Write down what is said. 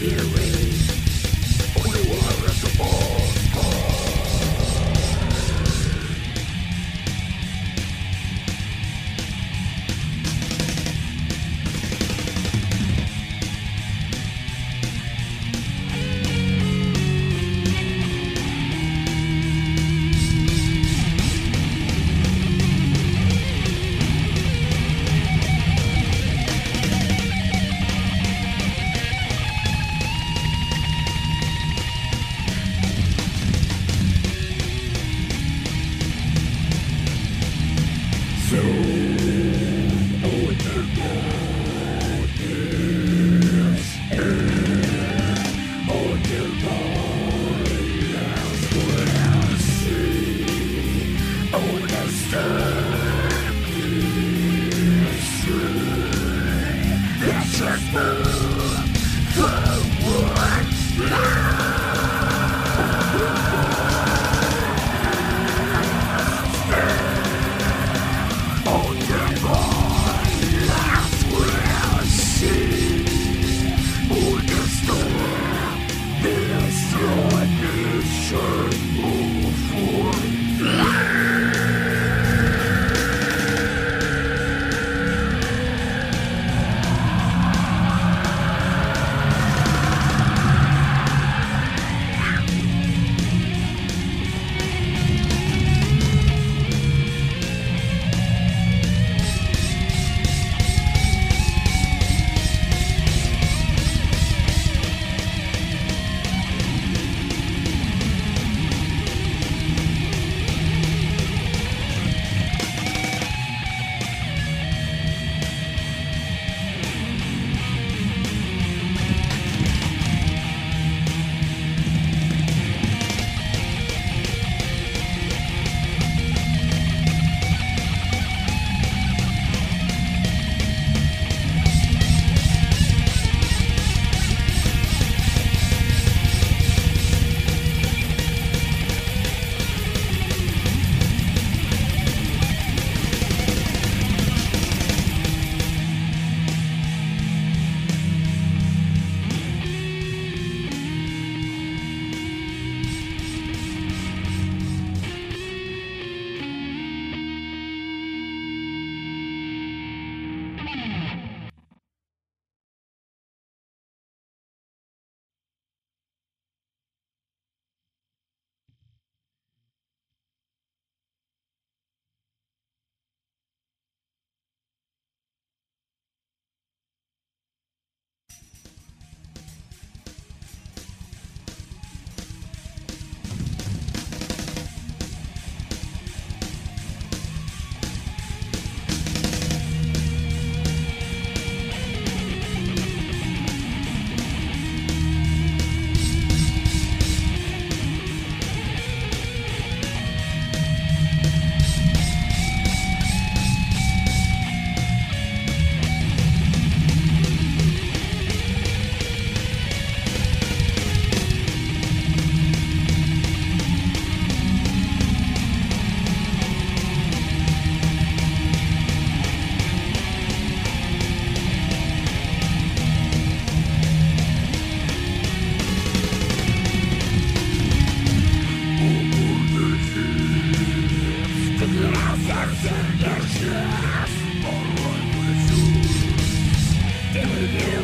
the blood